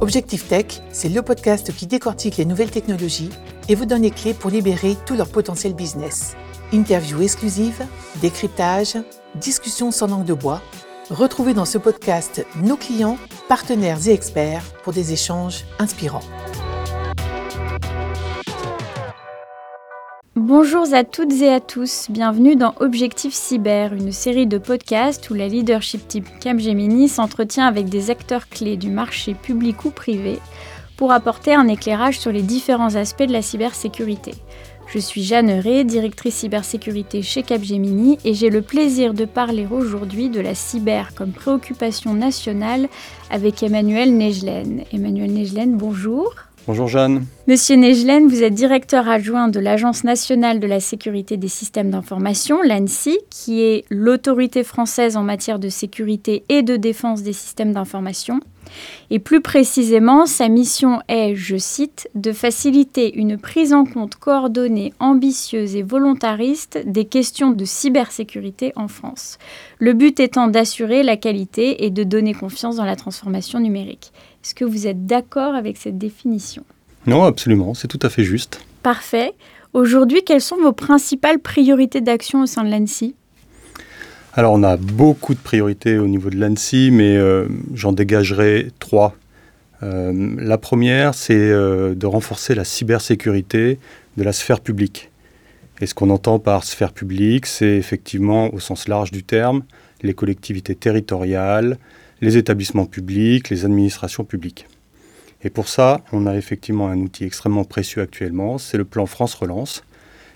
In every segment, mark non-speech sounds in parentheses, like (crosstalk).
Objectif Tech, c'est le podcast qui décortique les nouvelles technologies et vous donne les clés pour libérer tout leur potentiel business. Interviews exclusives, décryptage, discussions sans langue de bois. Retrouvez dans ce podcast nos clients, partenaires et experts pour des échanges inspirants. Bonjour à toutes et à tous, bienvenue dans Objectif Cyber, une série de podcasts où la leadership team Capgemini s'entretient avec des acteurs clés du marché public ou privé pour apporter un éclairage sur les différents aspects de la cybersécurité. Je suis Jeanne Ré, directrice cybersécurité chez Capgemini et j'ai le plaisir de parler aujourd'hui de la cyber comme préoccupation nationale avec Emmanuel Negelen. Emmanuel Negelen, bonjour. Bonjour Jeanne. Monsieur Negelen, vous êtes directeur adjoint de l'Agence nationale de la sécurité des systèmes d'information, l'ANSI, qui est l'autorité française en matière de sécurité et de défense des systèmes d'information. Et plus précisément, sa mission est, je cite, de faciliter une prise en compte coordonnée, ambitieuse et volontariste des questions de cybersécurité en France. Le but étant d'assurer la qualité et de donner confiance dans la transformation numérique. Est-ce que vous êtes d'accord avec cette définition? Non, absolument, c'est tout à fait juste. Parfait. Aujourd'hui, quelles sont vos principales priorités d'action au sein de l'ANSI alors on a beaucoup de priorités au niveau de l'ANSI, mais euh, j'en dégagerai trois. Euh, la première, c'est euh, de renforcer la cybersécurité de la sphère publique. Et ce qu'on entend par sphère publique, c'est effectivement au sens large du terme les collectivités territoriales, les établissements publics, les administrations publiques. Et pour ça, on a effectivement un outil extrêmement précieux actuellement, c'est le plan France Relance,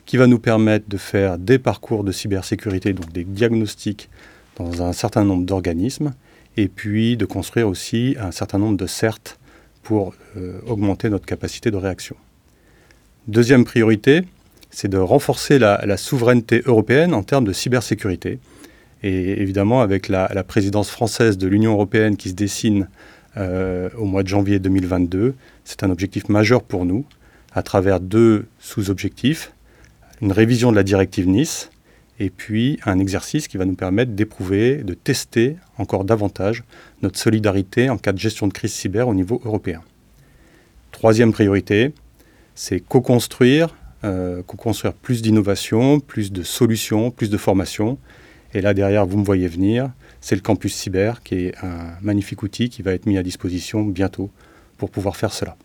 qui va nous permettre de faire des parcours de cybersécurité, donc des diagnostics dans un certain nombre d'organismes, et puis de construire aussi un certain nombre de CERT pour euh, augmenter notre capacité de réaction. Deuxième priorité, c'est de renforcer la, souveraineté européenne en termes de cybersécurité. Et évidemment, avec la, présidence française de l'Union européenne qui se dessine euh, au mois de janvier 2022, c'est un objectif majeur pour nous, à travers deux sous-objectifs une révision de la directive Nice et puis un exercice qui va nous permettre d'éprouver, de tester encore davantage notre solidarité en cas de gestion de crise cyber au niveau européen. Troisième priorité, c'est co-construire, euh, co-construire plus d'innovation, plus de solutions, plus de formation. Et là derrière, vous me voyez venir, c'est le campus cyber qui est un magnifique outil qui va être mis à disposition bientôt pour pouvoir faire cela.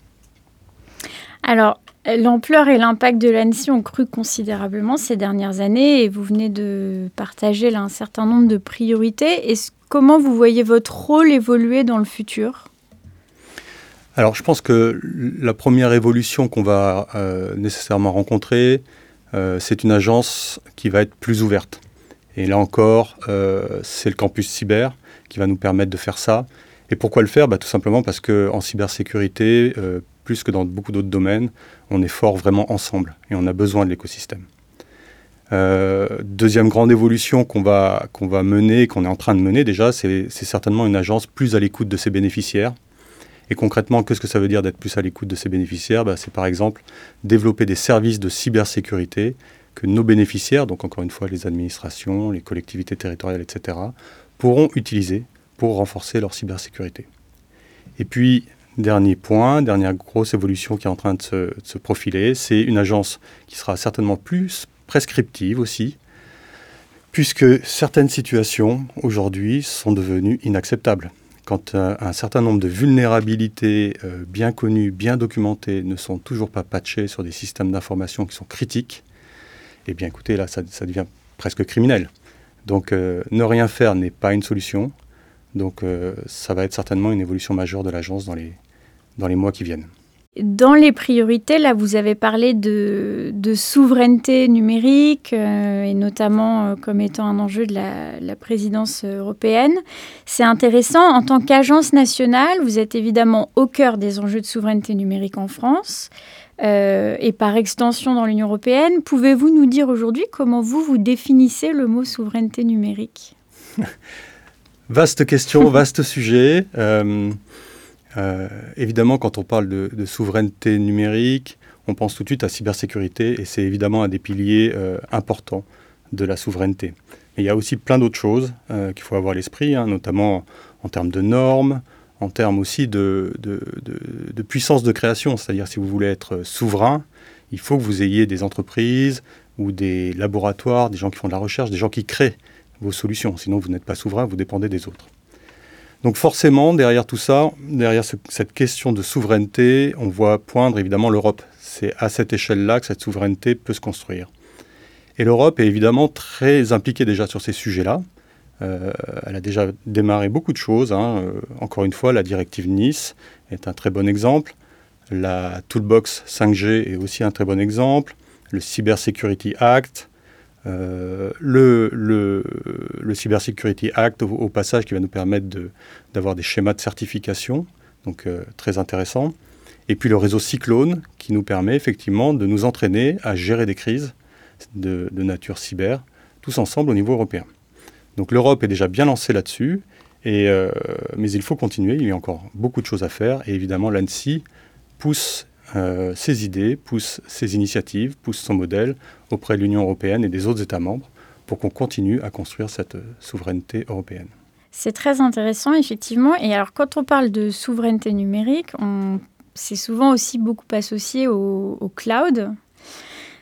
Alors, L'ampleur et l'impact de l'ANSI ont cru considérablement ces dernières années et vous venez de partager là un certain nombre de priorités. comment vous voyez votre rôle évoluer dans le futur? Alors je pense que la première évolution qu'on va euh, nécessairement rencontrer, euh, c'est une agence qui va être plus ouverte. Et là encore, euh, c'est le campus cyber qui va nous permettre de faire ça. Et pourquoi le faire? Bah, Tout simplement parce qu'en cybersécurité, plus que dans beaucoup d'autres domaines, on est fort vraiment ensemble et on a besoin de l'écosystème. Euh, deuxième grande évolution qu'on va, va mener, qu'on est en train de mener déjà, c'est certainement une agence plus à l'écoute de ses bénéficiaires. Et concrètement, qu'est-ce que ça veut dire d'être plus à l'écoute de ses bénéficiaires? Bah, C'est par exemple développer des services de cybersécurité que nos bénéficiaires, donc encore une fois les administrations, les collectivités territoriales, etc., pourront utiliser pour renforcer leur cybersécurité. Et puis, Dernier point, dernière grosse évolution qui est en train de se, profiler, c'est une agence qui sera certainement plus prescriptive aussi, puisque certaines situations aujourd'hui sont devenues inacceptables. Quand euh, un certain nombre de vulnérabilités euh, bien connues, bien documentées, ne sont toujours pas patchées sur des systèmes d'information qui sont critiques, eh bien écoutez, là, ça, devient presque criminel. Donc euh, ne rien faire n'est pas une solution. Donc ça va être certainement une évolution majeure de l'agence dans les, dans les mois qui viennent. Dans les priorités, là, vous avez parlé de, souveraineté numérique, euh, et notamment euh, comme étant un enjeu de la, présidence européenne. C'est intéressant. En tant qu'agence nationale, vous êtes évidemment au cœur des enjeux de souveraineté numérique en France. Euh, et par extension dans l'Union européenne, pouvez-vous nous dire aujourd'hui comment vous, vous définissez le mot souveraineté numérique? (laughs) Vaste question, vaste sujet. Euh, évidemment, quand on parle de, souveraineté numérique, on pense tout de suite à cybersécurité et c'est évidemment un des piliers euh, importants de la souveraineté. Mais il y a aussi plein d'autres choses euh, qu'il faut avoir à l'esprit, hein, notamment en termes de normes, en termes aussi de, puissance de création. C'est-à-dire si vous voulez être souverain, il faut que vous ayez des entreprises ou des laboratoires, des gens qui font de la recherche, des gens qui créent vos solutions. Sinon, vous n'êtes pas souverain, vous dépendez des autres. Donc forcément, derrière tout ça, derrière cette question de souveraineté, on voit poindre évidemment l'Europe. C'est à cette échelle-là que cette souveraineté peut se construire. Et l'Europe est évidemment très impliquée déjà sur ces sujets-là. Euh, elle a déjà démarré beaucoup de choses. Hein. Euh, encore une fois, la directive Nice est un très bon exemple. La Toolbox 5G est aussi un très bon exemple. Le Cyber Security Act. Euh, le, Cybersecurity Act, au, passage, qui va nous permettre d'avoir des schémas de certification, donc très intéressant. Et puis le réseau Cyclone, qui nous permet effectivement de nous entraîner à gérer des crises de, nature cyber, tous ensemble au niveau européen. Donc l'Europe est déjà bien lancée là-dessus, euh, mais il faut continuer, il y a encore beaucoup de choses à faire, et évidemment l'ANSI pousse euh, ses idées, pousse ses initiatives, pousse son modèle auprès de l'Union européenne et des autres États membres pour qu'on continue à construire cette souveraineté européenne. C'est très intéressant, effectivement. Et alors, quand on parle de souveraineté numérique, c'est souvent aussi beaucoup associé au cloud.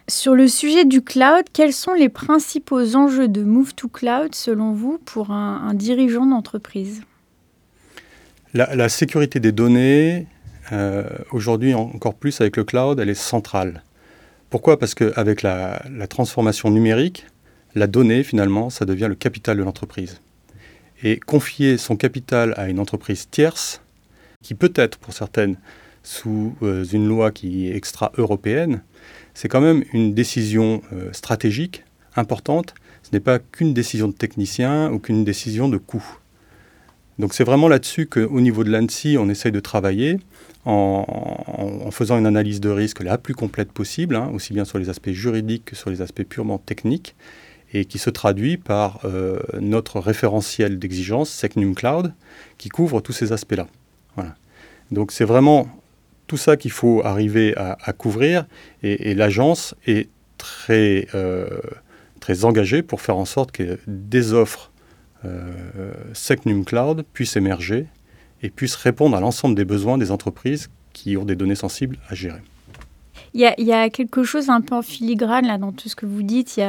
Sur le sujet du cloud, quels sont les principaux enjeux de Move to Cloud selon vous pour un, dirigeant d'entreprise? La, sécurité des données, euh, aujourd'hui encore plus avec le cloud, elle est centrale. Pourquoi? Parce qu'avec la, la transformation numérique, la donnée, finalement, ça devient le capital de l'entreprise. Et confier son capital à une entreprise tierce, qui peut être pour certaines sous euh, une loi qui est extra-européenne, c'est quand même une décision euh, stratégique importante. Ce n'est pas qu'une décision de technicien ou qu'une décision de coût. Donc c'est vraiment là-dessus qu'au niveau de l'ANSI, on essaye de travailler en, faisant une analyse de risque la plus complète possible, hein, aussi bien sur les aspects juridiques que sur les aspects purement techniques, et qui se traduit par euh, notre référentiel d'exigence, Secnum Cloud, qui couvre tous ces aspects-là. Voilà. Donc c'est vraiment tout ça qu'il faut arriver à, couvrir et, l'agence est très, euh, très engagée pour faire en sorte que des offres euh, Secnum Cloud puissent émerger et puissent répondre à l'ensemble des besoins des entreprises qui ont des données sensibles à gérer. Il y, a quelque chose un peu en filigrane là dans tout ce que vous dites.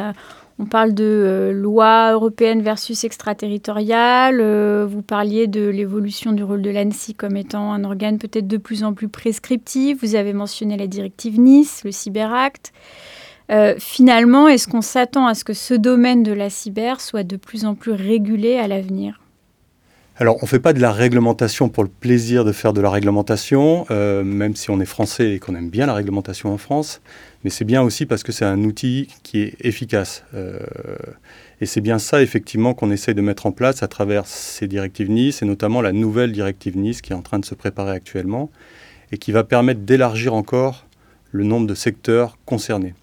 On parle de euh, loi européenne versus extraterritoriale. Euh, vous parliez de l'évolution du rôle de l'ANSI comme étant un organe peut-être de plus en plus prescriptif. Vous avez mentionné la directive Nice, le Cyberact. Euh, finalement, est-ce qu'on s'attend à ce que ce domaine de la cyber soit de plus en plus régulé à l'avenir? Alors, on ne fait pas de la réglementation pour le plaisir de faire de la réglementation, même si on est français et qu'on aime bien la réglementation en France mais c'est bien aussi parce que c'est un outil qui est efficace. Euh, et c'est bien ça, effectivement, qu'on essaye de mettre en place à travers ces directives Nice, et notamment la nouvelle directive Nice qui est en train de se préparer actuellement, et qui va permettre d'élargir encore le nombre de secteurs concernés.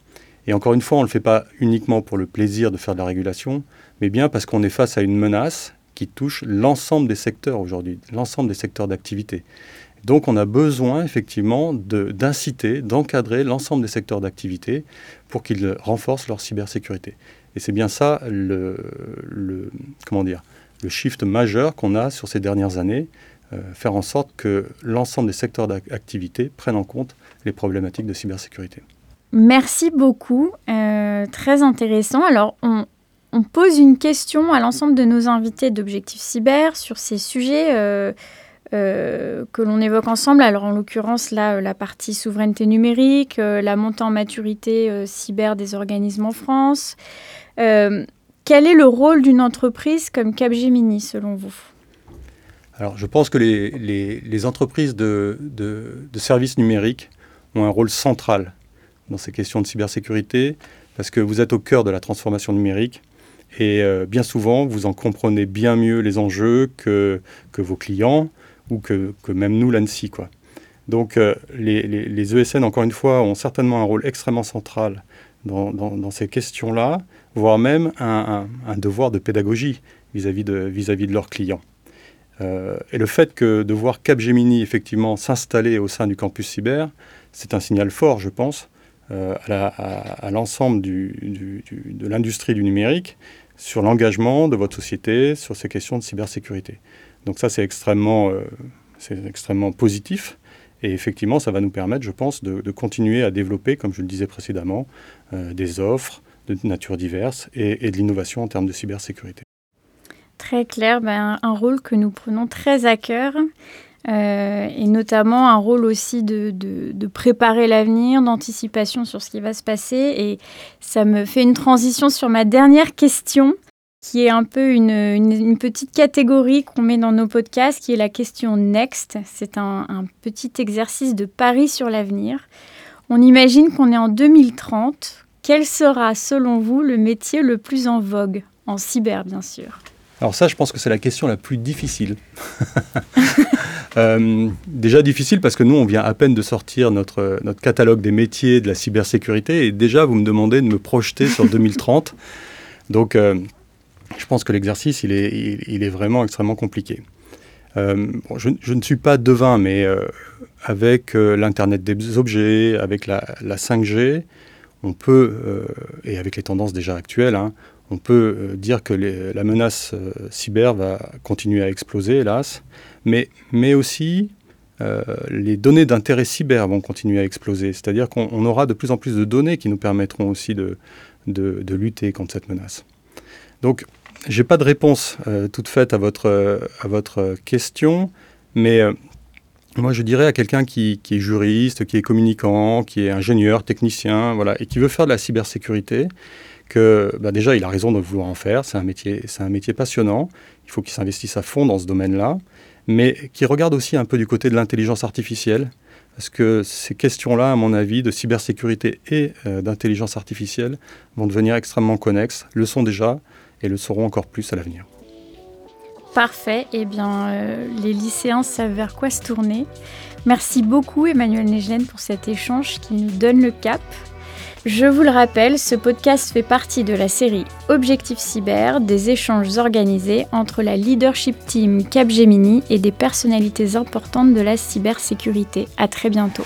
Et encore une fois, on ne le fait pas uniquement pour le plaisir de faire de la régulation, mais bien parce qu'on est face à une menace qui touche l'ensemble des secteurs aujourd'hui, l'ensemble des secteurs d'activité. Donc on a besoin effectivement d'inciter, d'encadrer l'ensemble des secteurs d'activité pour qu'ils renforcent leur cybersécurité. Et c'est bien ça le, comment dire, le shift majeur qu'on a sur ces dernières années, euh, faire en sorte que l'ensemble des secteurs d'activité prennent en compte les problématiques de cybersécurité. Merci beaucoup, euh, très intéressant. Alors on, pose une question à l'ensemble de nos invités d'Objectif Cyber sur ces sujets. Euh, euh, que l'on évoque ensemble. Alors en l'occurrence là, euh, la partie souveraineté numérique, la montée en maturité cyber des organismes en France. quel est le rôle d'une entreprise comme Capgemini selon vous? Alors je pense que les, entreprises de, services numériques ont un rôle central dans ces questions de cybersécurité parce que vous êtes au cœur de la transformation numérique. Et bien souvent, vous en comprenez bien mieux les enjeux que, que vos clients, ou que, même nous, l'ANSI. Donc euh, les, ESN, encore une fois, ont certainement un rôle extrêmement central dans, ces questions-là, voire même un, devoir de pédagogie vis-à-vis de, vis -vis de leurs clients. Euh, et le fait que de voir Capgemini effectivement s'installer au sein du campus cyber, c'est un signal fort, je pense, euh, à l'ensemble de l'industrie du numérique sur l'engagement de votre société sur ces questions de cybersécurité. Donc ça, c'est extrêmement, euh, extrêmement positif. Et effectivement, ça va nous permettre, je pense, de, continuer à développer, comme je le disais précédemment, des offres de nature diverse et, de l'innovation en termes de cybersécurité. Très clair, ben, un rôle que nous prenons très à cœur. Euh, et notamment un rôle aussi de, préparer l'avenir, d'anticipation sur ce qui va se passer. Et ça me fait une transition sur ma dernière question, qui est un peu une, une, petite catégorie qu'on met dans nos podcasts, qui est la question Next. C'est un, un petit exercice de pari sur l'avenir. On imagine qu'on est en 2030. Quel sera, selon vous, le métier le plus en vogue? En cyber, bien sûr. Alors ça, je pense que c'est la question la plus difficile. (laughs) Euh, déjà difficile parce que nous, on vient à peine de sortir notre, notre catalogue des métiers de la cybersécurité et déjà, vous me demandez de me projeter sur 2030. Donc, euh, je pense que l'exercice, il est, il, est, vraiment extrêmement compliqué. Euh, je, ne suis pas devin, mais avec l'Internet des objets, avec la, la 5G, on peut, et avec les tendances déjà actuelles, hein, on peut euh, dire que la menace euh, cyber va continuer à exploser, hélas, mais, mais aussi euh, les données d'intérêt cyber vont continuer à exploser. C'est-à-dire qu'on aura de plus en plus de données qui nous permettront aussi de, de, lutter contre cette menace. Donc, je n'ai pas de réponse toute faite à votre, à votre question, mais moi je dirais à quelqu'un qui, est juriste, qui est communicant, qui est ingénieur, technicien, voilà, et qui veut faire de la cybersécurité, que bah, déjà, il a raison de vouloir en faire. C'est un métier, c'est un métier passionnant. Il faut qu'il s'investisse à fond dans ce domaine-là, mais qui regarde aussi un peu du côté de l'intelligence artificielle, parce que ces questions-là, à mon avis, de cybersécurité et euh, d'intelligence artificielle, vont devenir extrêmement connexes, le sont déjà et le seront encore plus à l'avenir. Parfait. Eh bien, euh, les lycéens savent vers quoi se tourner. Merci beaucoup, Emmanuel Negelen, pour cet échange qui nous donne le cap. Je vous le rappelle, ce podcast fait partie de la série Objectif Cyber, des échanges organisés entre la leadership team Capgemini et des personnalités importantes de la cybersécurité. À très bientôt.